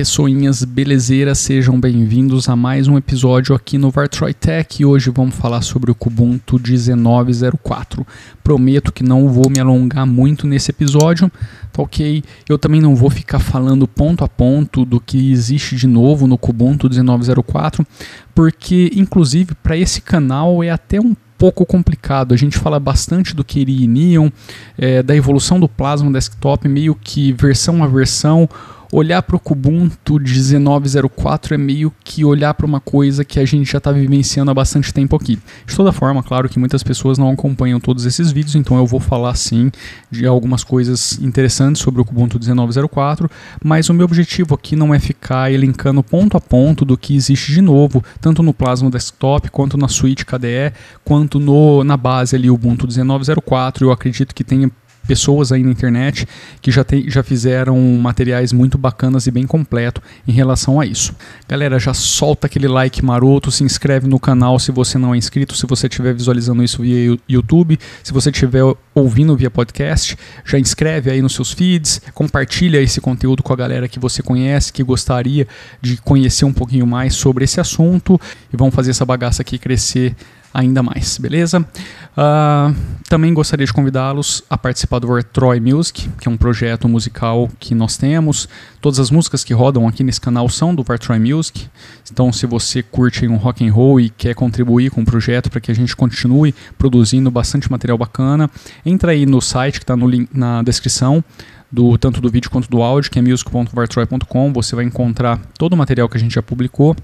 pessoinhas belezeiras, sejam bem-vindos a mais um episódio aqui no Vartroy Tech. Hoje vamos falar sobre o Kubuntu 1904. Prometo que não vou me alongar muito nesse episódio, tá ok? Eu também não vou ficar falando ponto a ponto do que existe de novo no Kubuntu 1904, porque inclusive para esse canal é até um pouco complicado. A gente fala bastante do Keri Neon, é, da evolução do Plasma Desktop, meio que versão a versão olhar para o Kubuntu 1904 é meio que olhar para uma coisa que a gente já está vivenciando há bastante tempo aqui. De toda forma, claro que muitas pessoas não acompanham todos esses vídeos, então eu vou falar sim de algumas coisas interessantes sobre o Kubuntu 1904, mas o meu objetivo aqui não é ficar elencando ponto a ponto do que existe de novo, tanto no Plasma Desktop, quanto na suite KDE, quanto no, na base ali Ubuntu 1904. Eu acredito que tenha pessoas aí na internet que já, tem, já fizeram materiais muito bacanas e bem completo em relação a isso. Galera, já solta aquele like maroto, se inscreve no canal se você não é inscrito, se você estiver visualizando isso via YouTube, se você estiver ouvindo via podcast, já inscreve aí nos seus feeds, compartilha esse conteúdo com a galera que você conhece, que gostaria de conhecer um pouquinho mais sobre esse assunto e vamos fazer essa bagaça aqui crescer ainda mais, beleza? Uh, também gostaria de convidá-los a participar do Troy Music, que é um projeto musical que nós temos. Todas as músicas que rodam aqui nesse canal são do Troy Music. Então, se você curte um rock and roll e quer contribuir com o projeto para que a gente continue produzindo bastante material bacana, entra aí no site que está na descrição do tanto do vídeo quanto do áudio, que é music.vartroy.com. Você vai encontrar todo o material que a gente já publicou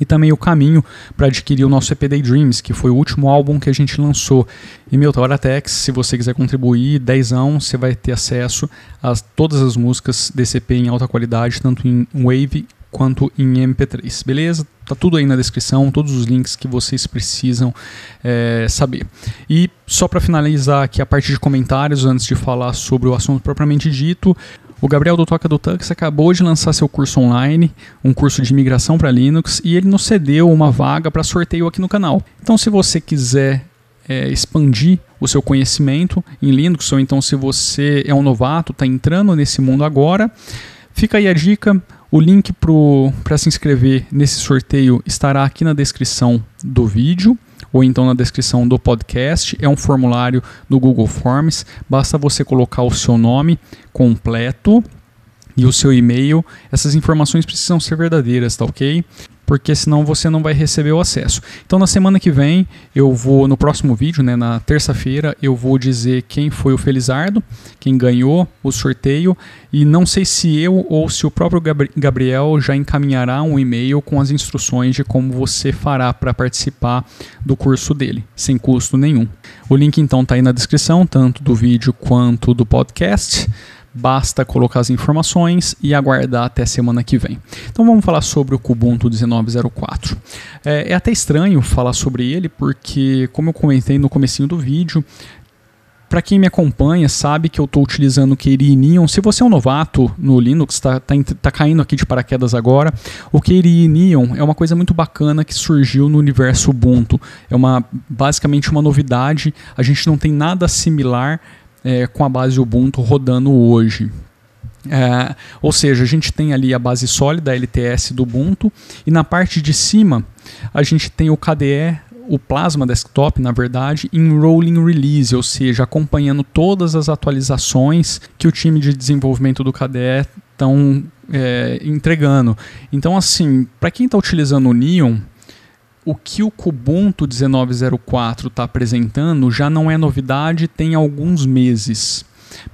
e também o caminho para adquirir o nosso EP Day Dreams, que foi o último álbum que a gente lançou. E meu Tauratex, se você quiser contribuir, dezão, você vai ter acesso a todas as músicas desse EP em alta qualidade, tanto em Wave quanto em MP3, beleza? Tá tudo aí na descrição, todos os links que vocês precisam é, saber. E só para finalizar aqui a parte de comentários, antes de falar sobre o assunto propriamente dito, o Gabriel do Toca do Tux acabou de lançar seu curso online, um curso de migração para Linux, e ele nos cedeu uma vaga para sorteio aqui no canal. Então, se você quiser é, expandir o seu conhecimento em Linux, ou então se você é um novato, está entrando nesse mundo agora, fica aí a dica. O link para se inscrever nesse sorteio estará aqui na descrição do vídeo ou então na descrição do podcast. É um formulário do Google Forms. Basta você colocar o seu nome completo e o seu e-mail. Essas informações precisam ser verdadeiras, tá ok? Porque senão você não vai receber o acesso. Então na semana que vem, eu vou no próximo vídeo, né, na terça-feira, eu vou dizer quem foi o Felizardo, quem ganhou o sorteio e não sei se eu ou se o próprio Gabriel já encaminhará um e-mail com as instruções de como você fará para participar do curso dele, sem custo nenhum. O link então está aí na descrição, tanto do vídeo quanto do podcast. Basta colocar as informações e aguardar até semana que vem. Então vamos falar sobre o Kubuntu 1904. É, é até estranho falar sobre ele porque, como eu comentei no comecinho do vídeo, para quem me acompanha, sabe que eu estou utilizando o Keri Neon. Se você é um novato no Linux, está tá, tá caindo aqui de paraquedas agora, o Keri Neon é uma coisa muito bacana que surgiu no universo Ubuntu. É uma basicamente uma novidade. A gente não tem nada similar é, com a base Ubuntu rodando hoje. É, ou seja, a gente tem ali a base sólida LTS do Ubuntu e na parte de cima a gente tem o KDE, o Plasma Desktop, na verdade, em rolling release, ou seja, acompanhando todas as atualizações que o time de desenvolvimento do KDE estão é, entregando. Então, assim, para quem está utilizando o Neon, o que o Kubuntu 1904 está apresentando já não é novidade, tem alguns meses.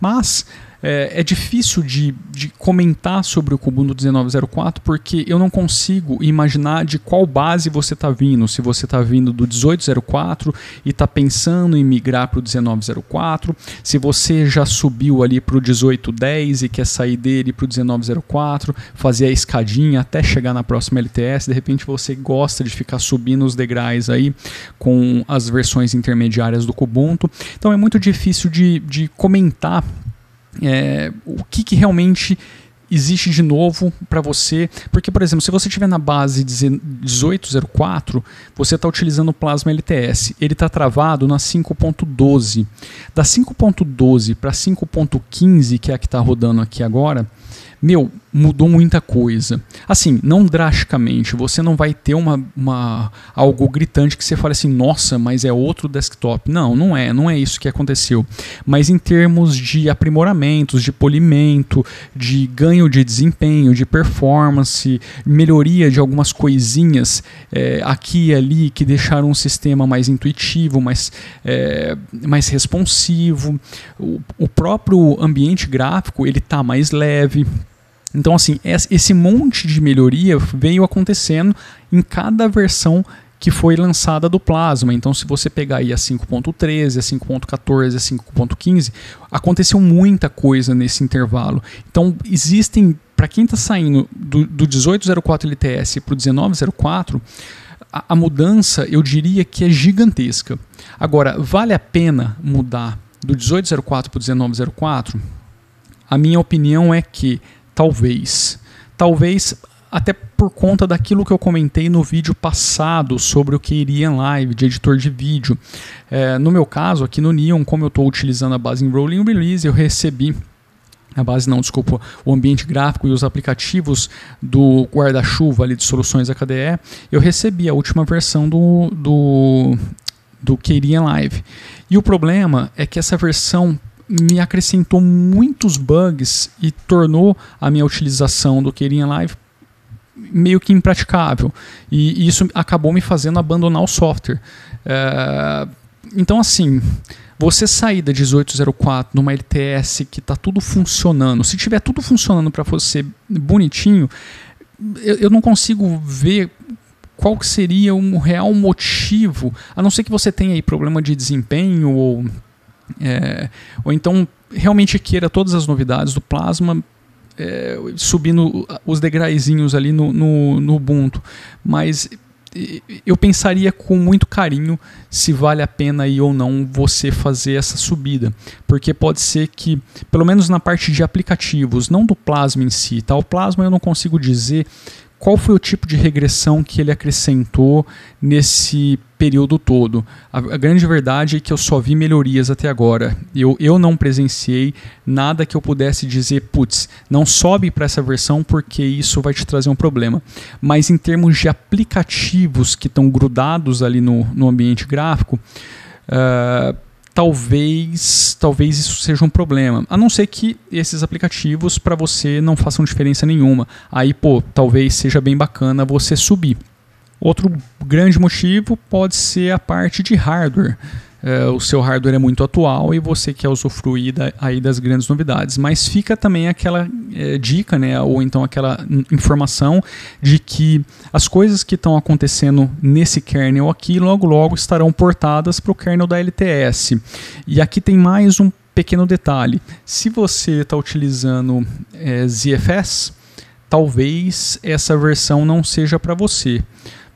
Mas é, é difícil de, de, comentar sobre o Kubuntu 1904 porque eu não consigo imaginar de qual base você está vindo. Se você está vindo do 1804 e está pensando em migrar para o 1904, se você já subiu ali para o 1810 e quer sair dele para o 1904, fazer a escadinha até chegar na próxima LTS, de repente você gosta de ficar subindo os degraus aí com as versões intermediárias do Kubuntu. Então é muito difícil de, de comentar é, o que, que realmente existe de novo para você, porque por exemplo, se você estiver na base 1804, você está utilizando o Plasma LTS, ele está travado na 5.12. Da 5.12 para 5.15, que é a que está rodando aqui agora, meu, mudou muita coisa. Assim, não drasticamente, você não vai ter uma, uma algo gritante que você fale assim, nossa, mas é outro desktop. Não, não é, não é isso que aconteceu. Mas em termos de aprimoramentos, de polimento, de ganho de desempenho, de performance, melhoria de algumas coisinhas é, aqui e ali que deixaram o sistema mais intuitivo, mais, é, mais responsivo. O, o próprio ambiente gráfico ele está mais leve. Então, assim, esse monte de melhoria veio acontecendo em cada versão que foi lançada do Plasma. Então, se você pegar aí a 5.13, a 5.14, a 5.15, aconteceu muita coisa nesse intervalo. Então, existem, para quem está saindo do, do 1804 LTS para o 1904, a, a mudança eu diria que é gigantesca. Agora, vale a pena mudar do 1804 para o 1904? A minha opinião é que Talvez. Talvez até por conta daquilo que eu comentei no vídeo passado sobre o que iria em live de editor de vídeo. É, no meu caso, aqui no Neon, como eu estou utilizando a base em Rolling Release, eu recebi a base não, desculpa, o ambiente gráfico e os aplicativos do guarda-chuva ali de soluções KDE, eu recebi a última versão do, do, do Keyrian Live. E o problema é que essa versão me acrescentou muitos bugs e tornou a minha utilização do Keyring Live meio que impraticável. E isso acabou me fazendo abandonar o software. É, então, assim, você sair da 1804 numa LTS que está tudo funcionando, se tiver tudo funcionando para você bonitinho, eu, eu não consigo ver qual seria um real motivo, a não ser que você tenha aí problema de desempenho ou é, ou então realmente queira todas as novidades do Plasma é, subindo os degraizinhos ali no, no, no Ubuntu. Mas eu pensaria com muito carinho se vale a pena aí ou não você fazer essa subida, porque pode ser que, pelo menos na parte de aplicativos, não do Plasma em si, tá? O Plasma eu não consigo dizer qual foi o tipo de regressão que ele acrescentou nesse período todo. A, a, grande verdade é que eu só vi melhorias até agora. Eu, eu não presenciei nada que eu pudesse dizer, putz, não sobe para essa versão porque isso vai te trazer um problema. Mas em termos de aplicativos que estão grudados ali no, no ambiente gráfico, uh, talvez talvez isso seja um problema. A não ser que esses aplicativos para você não façam diferença nenhuma. Aí, pô, talvez seja bem bacana você subir. Outro grande motivo pode ser a parte de hardware. É, o seu hardware é muito atual e você quer usufruir da, aí das grandes novidades. Mas fica também aquela é, dica, né, ou então aquela informação de que as coisas que estão acontecendo nesse kernel aqui logo logo estarão portadas para o kernel da LTS. E aqui tem mais um pequeno detalhe: se você está utilizando é, ZFS, talvez essa versão não seja para você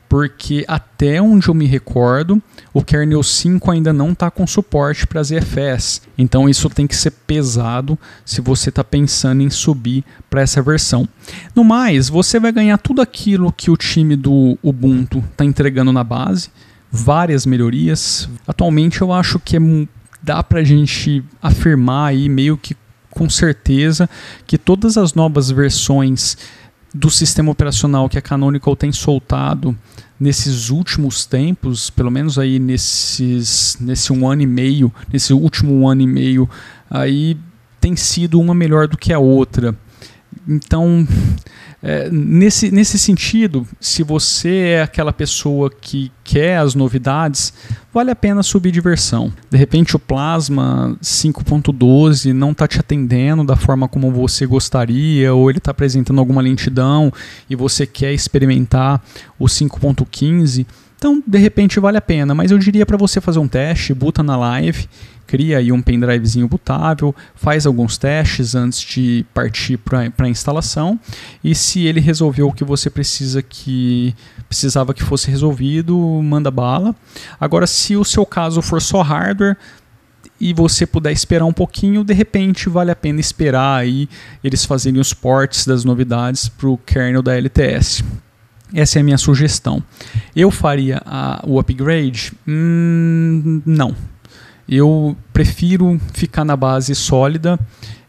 porque até onde eu me recordo, o kernel 5 ainda não está com suporte para ZFS. Então isso tem que ser pesado se você está pensando em subir para essa versão. No mais, você vai ganhar tudo aquilo que o time do Ubuntu está entregando na base, várias melhorias. Atualmente eu acho que é, dá para a gente afirmar aí meio que com certeza que todas as novas versões do sistema operacional que a Canonical tem soltado nesses últimos tempos, pelo menos aí nesses, nesse um ano e meio, nesse último ano e meio, aí tem sido uma melhor do que a outra. Então, é, nesse, nesse sentido, se você é aquela pessoa que quer as novidades, vale a pena subir de versão. De repente o Plasma 5.12 não está te atendendo da forma como você gostaria, ou ele está apresentando alguma lentidão e você quer experimentar o 5.15 então, de repente, vale a pena, mas eu diria para você fazer um teste, buta na live, cria aí um pendrivezinho bootável, faz alguns testes antes de partir para a instalação e se ele resolveu o que você precisa que precisava que fosse resolvido, manda bala. Agora, se o seu caso for só hardware, e você puder esperar um pouquinho, de repente vale a pena esperar aí eles fazerem os ports das novidades para o kernel da LTS. Essa é a minha sugestão. Eu faria a, o upgrade? Hum, não. Eu prefiro ficar na base sólida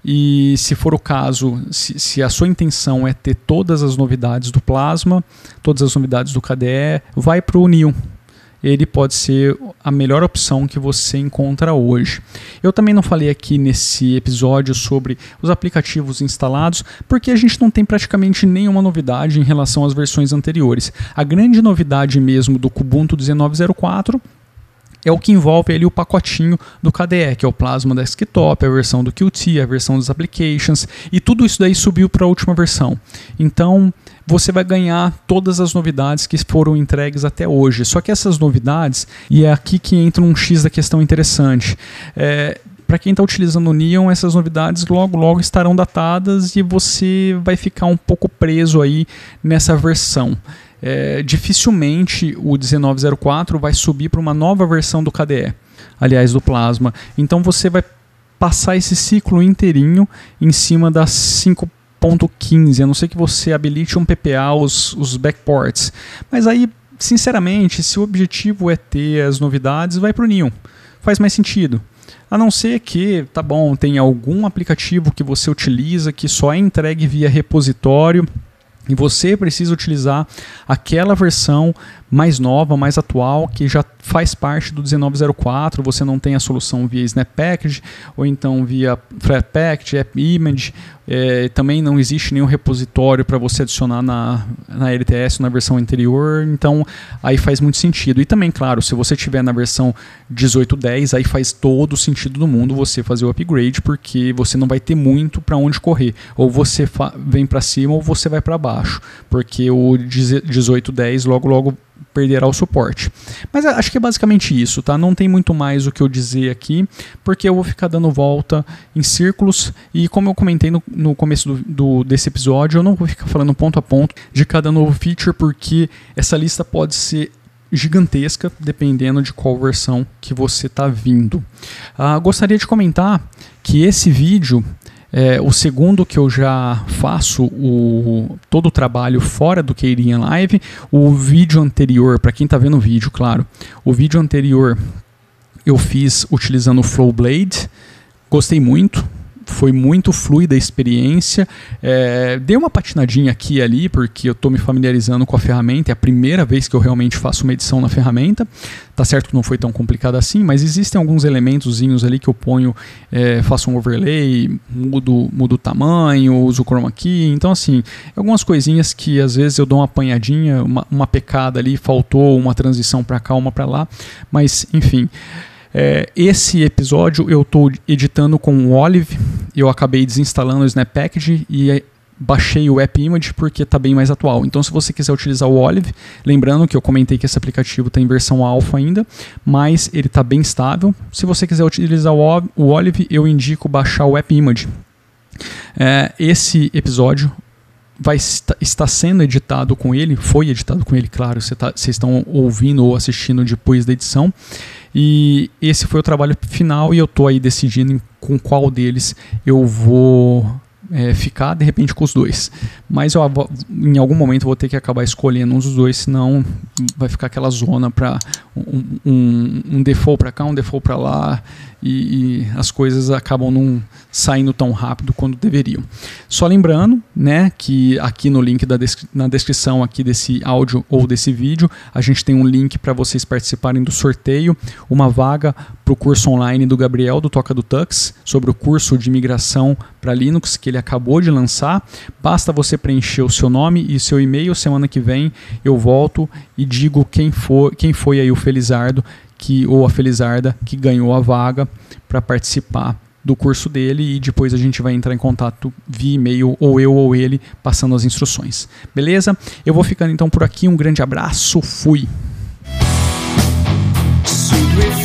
e, se for o caso, se, se, a sua intenção é ter todas as novidades do Plasma, todas as novidades do KDE, vai para o Neon ele pode ser a melhor opção que você encontra hoje. Eu também não falei aqui nesse episódio sobre os aplicativos instalados, porque a gente não tem praticamente nenhuma novidade em relação às versões anteriores. A grande novidade mesmo do Kubuntu 1904 é o que envolve ali o pacotinho do KDE, que é o Plasma Desktop, a versão do Qt, a versão dos applications, e tudo isso daí subiu para a última versão. Então, você vai ganhar todas as novidades que foram entregues até hoje. Só que essas novidades, e é aqui que entra um X da questão interessante, é, para quem está utilizando o Neon, essas novidades logo logo estarão datadas e você vai ficar um pouco preso aí nessa versão. É, dificilmente o 1904 vai subir para uma nova versão do KDE, aliás do Plasma. Então você vai passar esse ciclo inteirinho em cima das 5 1.15, a não ser que você habilite um PPA, os, os backports. Mas aí, sinceramente, se o objetivo é ter as novidades, vai para o Neon. Faz mais sentido. A não ser que, tá bom, tem algum aplicativo que você utiliza que só é entregue via repositório e você precisa utilizar aquela versão mais nova, mais atual, que já faz parte do 1904, você não tem a solução via Snap Package, ou então via Flatpak, App Image, é, também não existe nenhum repositório para você adicionar na, na LTS na versão anterior, então aí faz muito sentido. E também, claro, se você tiver na versão 18.10, aí faz todo o sentido do mundo você fazer o upgrade, porque você não vai ter muito para onde correr. Ou você vem para cima ou você vai para baixo, porque o 18.10 logo logo perderá o suporte. Mas acho que é basicamente isso, tá? Não tem muito mais o que eu dizer aqui, porque eu vou ficar dando volta em círculos e como eu comentei no, no começo do, do, desse episódio, eu não vou ficar falando ponto a ponto de cada novo feature, porque essa lista pode ser gigantesca, dependendo de qual versão que você está vindo. Ah, gostaria de comentar que esse vídeo é, o segundo que eu já faço o, todo o trabalho fora do Keirinha Live. O vídeo anterior, para quem está vendo o vídeo, claro, o vídeo anterior eu fiz utilizando o Flowblade. Gostei muito, foi muito fluida a experiência. É, dei uma patinadinha aqui e ali, porque eu estou me familiarizando com a ferramenta, é a primeira vez que eu realmente faço uma edição na ferramenta. Tá certo que não foi tão complicado assim, mas existem alguns elementozinhos ali que eu ponho, é, faço um overlay, mudo, mudo o tamanho, uso o chroma key. Então, assim, algumas coisinhas que às vezes eu dou uma apanhadinha, uma, uma pecada ali, faltou uma transição para cá, uma para lá, mas enfim. É, esse episódio eu estou editando com o Olive, eu acabei desinstalando o Snap Package e baixei o App Image porque está bem mais atual. Então, se você quiser utilizar o Olive, lembrando que eu comentei que esse aplicativo está em versão alfa ainda, mas ele está bem estável. Se você quiser utilizar o Olive, eu indico baixar o App Image. É, esse episódio vai estar sendo editado com ele, foi editado com ele, claro, vocês tá, estão ouvindo ou assistindo depois da edição. E esse foi o trabalho final e eu estou aí decidindo com qual deles eu vou é, ficar de repente com os dois. Mas eu, em algum momento vou ter que acabar escolhendo um dos dois, senão vai ficar aquela zona para um, um, um default para cá, um default para lá e, e, as coisas acabam não saindo tão rápido quanto deveriam. Só lembrando, né, que aqui no link da descri na descrição aqui desse áudio ou desse vídeo, a gente tem um link para vocês participarem do sorteio, uma vaga para o curso online do Gabriel do Toca do Tux sobre o curso de migração para Linux que ele acabou de lançar. Basta você preencher o seu nome e seu e-mail. Semana que vem eu volto e digo quem for, quem foi aí o Felizardo que ou a Felizarda que ganhou a vaga para participar do curso dele e depois a gente vai entrar em contato via e-mail ou eu ou ele passando as instruções. Beleza? Eu vou ficando então por aqui. Um grande abraço. Fui. Sweet